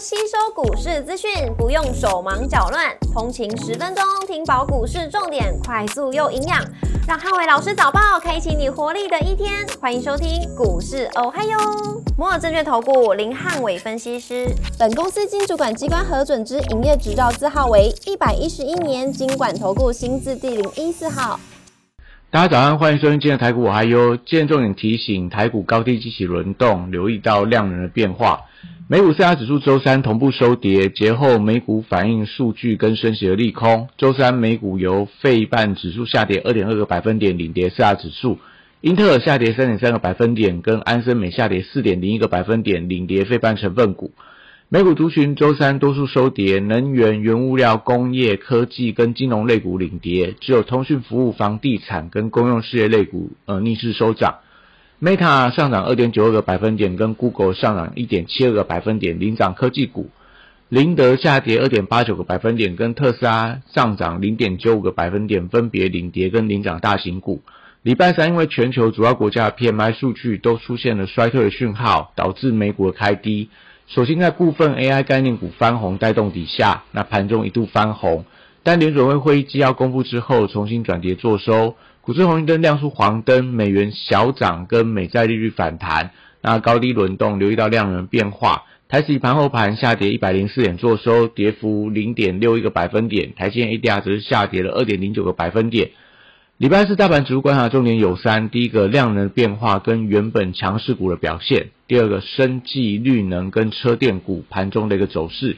吸收股市资讯，不用手忙脚乱，通勤十分钟听饱股市重点，快速又营养，让汉伟老师早报开启你活力的一天。欢迎收听股市哦嗨哟，摩尔证券投顾林汉伟分析师，本公司经主管机关核准之营业执照字号为一百一十一年经管投顾新字第零一四号。大家早上，欢迎收听今天的台股我嗨哟。今天重点提醒，台股高低机起轮动，留意到量能的变化。美股四大指数周三同步收跌，节后美股反映数据跟升息的利空。周三美股由费半指数下跌二点二个百分点领跌四大指数，英特尔下跌三点三个百分点，跟安森美下跌四点零一个百分点领跌费半成分股。美股族群周三多数收跌，能源、原物料、工业、科技跟金融类股领跌，只有通讯服务、房地产跟公用事业类股呃逆势收涨。Meta 上涨二点九二个百分点，跟 Google 上涨一点七二个百分点领涨科技股。林德下跌二点八九个百分点，跟特斯拉上涨零点九五个百分点，分别领跌跟领涨大型股。礼拜三因为全球主要国家的 PMI 数据都出现了衰退的讯号，导致美股的开低。首先，在部分 AI 概念股翻红带动底下，那盘中一度翻红，但联准会会议纪要公布之后，重新转跌做收，股市红绿灯亮出黄灯，美元小涨跟美债利率反弹，那高低轮动，留意到量能变化。台指盘后盘下跌一百零四点做收，跌幅零点六一个百分点，台积电 ADR 则是下跌了二点零九个百分点。礼拜四大盘指数观察重点有三：第一个量能变化跟原本强势股的表现；第二个生技绿能跟车电股盘中的一个走势；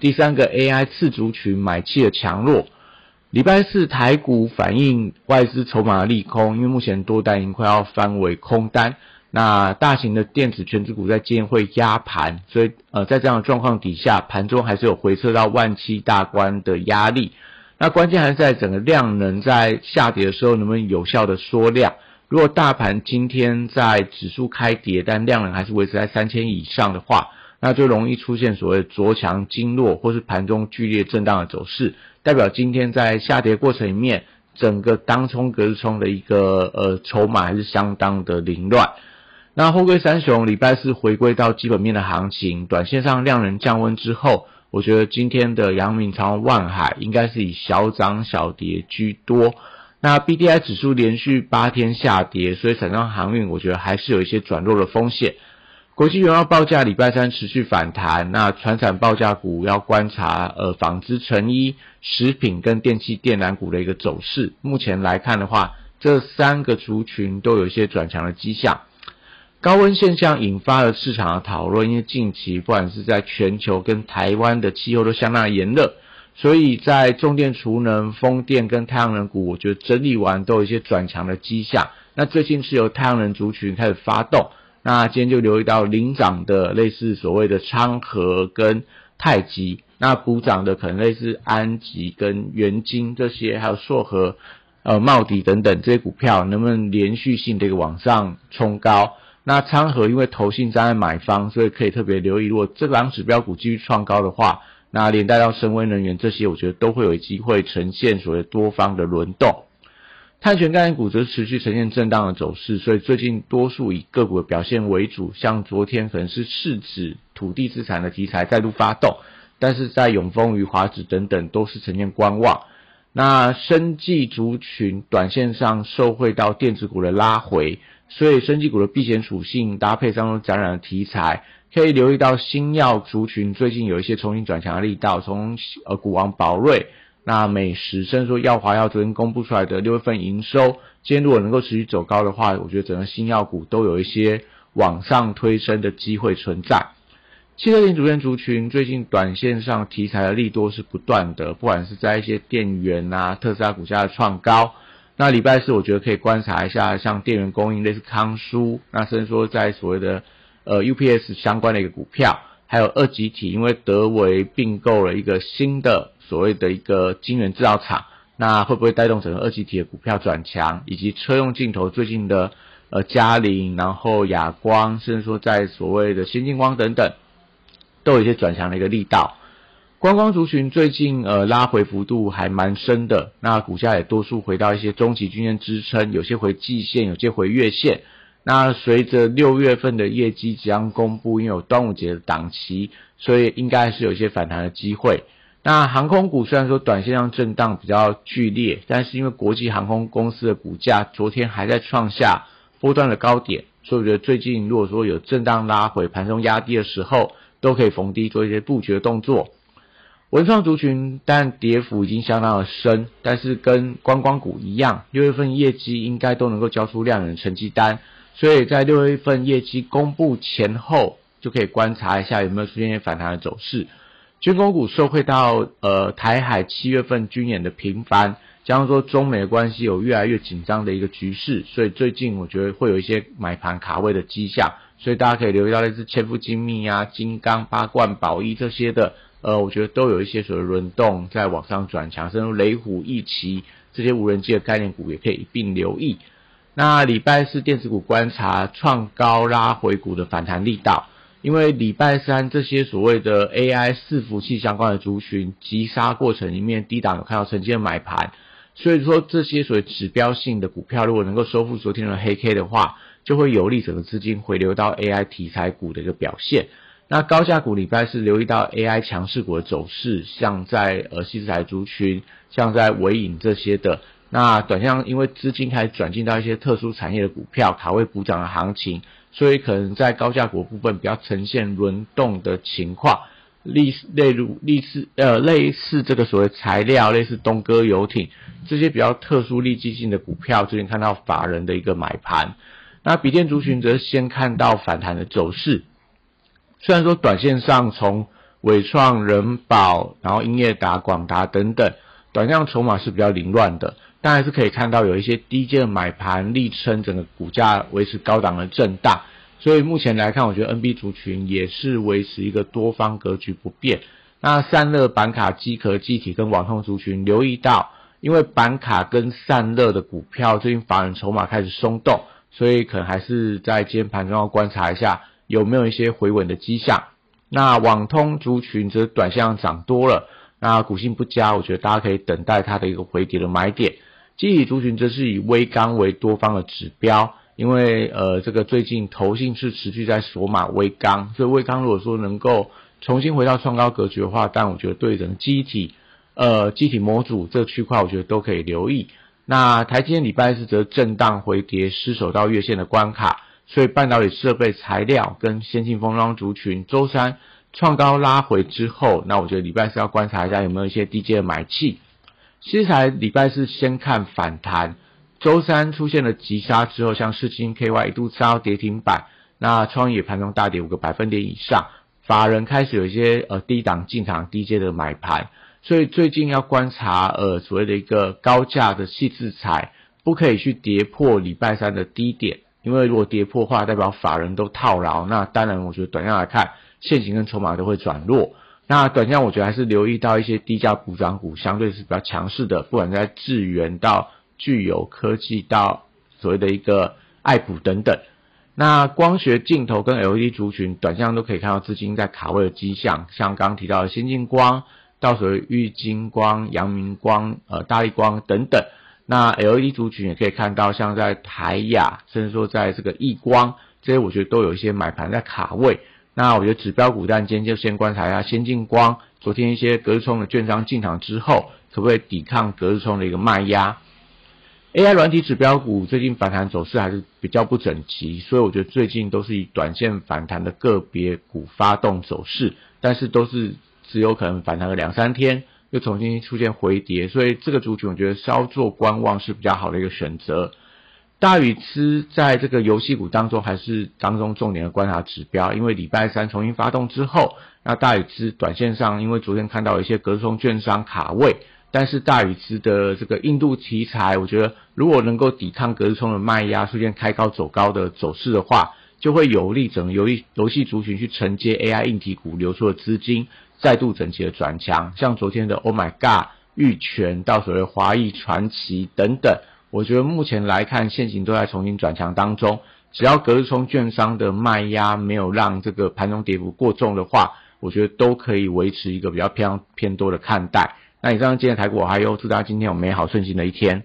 第三个 AI 次族群买气的强弱。礼拜四台股反映外资筹码利空，因为目前多单已经快要翻为空单。那大型的电子全指股在今天会压盘，所以呃在这样的状况底下，盘中还是有回撤到万七大关的压力。那关键还是在整个量能在下跌的时候能不能有效的缩量。如果大盘今天在指数开跌，但量能还是维持在三千以上的话，那就容易出现所谓着强经弱或是盘中剧烈震荡的走势，代表今天在下跌过程里面，整个当冲隔日冲的一个呃筹码还是相当的凌乱。那后贵三雄礼拜四回归到基本面的行情，短线上量能降温之后。我觉得今天的阳明、长万海应该是以小涨小跌居多。那 B D I 指数连续八天下跌，所以产商航运我觉得还是有一些转弱的风险。国际原油报价礼拜三持续反弹，那船产报价股要观察呃纺织、成衣、食品跟电器电缆股的一个走势。目前来看的话，这三个族群都有一些转强的迹象。高温现象引发了市场的讨论，因为近期不管是在全球跟台湾的气候都相当炎热，所以在重电储能、风电跟太阳能股，我觉得整理完都有一些转强的迹象。那最近是由太阳能族群开始发动，那今天就留意到领涨的类似所谓的昌河跟太极，那补涨的可能类似安吉跟元金这些，还有硕和、呃茂迪等等这些股票，能不能连续性的一个往上冲高？那昌河因为投信站在买方，所以可以特别留意。如果这两指标股继续创高的话，那连带到深威能源这些，我觉得都会有机会呈现所谓多方的轮动。碳权概念股则持续呈现震荡的走势，所以最近多数以个股的表现为主。像昨天可能是市指、土地资产的题材再度发动，但是在永丰、与华指等等都是呈现观望。那生技族群短线上受惠到电子股的拉回。所以，生技股的避险属性搭配上中展览的题材，可以留意到新药族群最近有一些重新转强的力道。从呃，股王宝瑞、那美食，甚至说药华药昨天公布出来的六月份营收，今天如果能够持续走高的话，我觉得整个新药股都有一些往上推升的机会存在。汽车零组件族群最近短线上题材的利多是不断的，不管是在一些电源啊，特斯拉股价的创高。那礼拜四我觉得可以观察一下，像电源供应类似康舒，那甚至说在所谓的呃 UPS 相关的一个股票，还有二级体，因为德维并购了一个新的所谓的一个晶圆制造厂，那会不会带动整个二级体的股票转强？以及车用镜头最近的呃嘉陵，然后亚光，甚至说在所谓的先进光等等，都有一些转强的一个力道。观光族群最近呃拉回幅度还蛮深的，那股价也多数回到一些中级均线支撑，有些回季线，有些回月线。那随着六月份的业绩即将公布，因为有端午节的档期，所以应该是有一些反弹的机会。那航空股虽然说短线上震荡比较剧烈，但是因为国际航空公司的股价昨天还在创下波段的高点，所以我觉得最近如果说有震荡拉回、盘中压低的时候，都可以逢低做一些布局的动作。文创族群但跌幅已经相当的深，但是跟观光股一样，六月份业绩应该都能够交出亮眼的成绩单，所以在六月份业绩公布前后，就可以观察一下有没有出现反弹的走势。军工股受惠到呃台海七月份军演的频繁，加上说中美的关系有越来越紧张的一个局势，所以最近我觉得会有一些买盘卡位的迹象，所以大家可以留意到类似千富精密啊、金刚、八冠、宝一这些的，呃，我觉得都有一些所谓轮动在往上转强，甚至雷虎、一奇这些无人机的概念股也可以一并留意。那礼拜四电子股观察创高拉回股的反弹力道。因为礼拜三这些所谓的 AI 伺服器相关的族群急杀过程里面，低档有看到曾经的买盘，所以说这些所谓指标性的股票如果能够收复昨天的黑 K 的话，就会有利整个资金回流到 AI 题材股的一个表现。那高价股礼拜四留意到 AI 强势股的走势，像在呃西子材族群，像在尾影这些的。那短线因为资金开始转进到一些特殊产业的股票，卡位补涨的行情。所以可能在高价股部分比较呈现轮动的情况，例例如类似呃类似这个所谓材料，类似东哥游艇这些比较特殊利基性的股票，最近看到法人的一个买盘。那笔电族群则先看到反弹的走势，虽然说短线上从伟创、人保，然后英业达、广达等等，短量筹码是比较凌乱的。但还是可以看到有一些低阶的买盘力撑整个股价维持高档的震荡，所以目前来看，我觉得 NB 族群也是维持一个多方格局不变。那散热板卡、机壳、机体跟网通族群，留意到，因为板卡跟散热的股票最近法人筹码开始松动，所以可能还是在今天盘中要观察一下有没有一些回稳的迹象。那网通族群则短线上涨多了，那股性不佳，我觉得大家可以等待它的一个回跌的买点。基体族群则是以微钢为多方的指标，因为呃这个最近投信是持续在锁码微钢，所以微钢如果说能够重新回到创高格局的话，但我觉得对整机体呃机体模组这个区块，我觉得都可以留意。那台积电礼拜四则震荡回跌，失守到月线的关卡，所以半导体设备材料跟先进封装族群周三创高拉回之后，那我觉得礼拜四要观察一下有没有一些低阶的买气。西材礼拜四先看反弹，周三出现了急杀之后，像世金 KY 一度杀到跌停板，那创业盘中大跌五个百分点以上，法人开始有一些呃低档进场低阶的买盘，所以最近要观察呃所谓的一个高价的细制材，不可以去跌破礼拜三的低点，因为如果跌破话，代表法人都套牢，那当然我觉得短线来看，现行跟筹码都会转弱。那短线我觉得还是留意到一些低价补涨股，相对是比较强势的，不管在智源到具有科技到所谓的一个爱普等等。那光学镜头跟 LED 族群，短线都可以看到资金在卡位的迹象，像刚刚提到的先进光到所谓玉金光、阳明光、呃大力光等等。那 LED 族群也可以看到，像在台亚，甚至说在这个亿光，这些我觉得都有一些买盘在卡位。那我觉得指标股但今天就先观察一下先进光，昨天一些隔日冲的券商进场之后，可不可以抵抗隔日冲的一个卖压？AI 软体指标股最近反弹走势还是比较不整齐，所以我觉得最近都是以短线反弹的个别股发动走势，但是都是只有可能反弹个两三天，又重新出现回跌，所以这个族群我觉得稍作观望是比较好的一个选择。大宇资在这个游戏股当中还是当中重点的观察指标，因为礼拜三重新发动之后，那大宇资短线上，因为昨天看到一些隔空券商卡位，但是大宇资的这个印度题材，我觉得如果能够抵抗隔日冲的卖压，出现开高走高的走势的话，就会有利整个游戏游戏族群去承接 AI 硬体股流出的资金，再度整齐的转强，像昨天的 Oh My God、玉泉到所谓华裔传奇等等。我觉得目前来看，现行都在重新转强当中。只要隔日冲券商的卖压没有让这个盘中跌幅过重的话，我觉得都可以维持一个比较偏偏多的看待。那以上今天台股我还有祝大家今天有美好顺心的一天。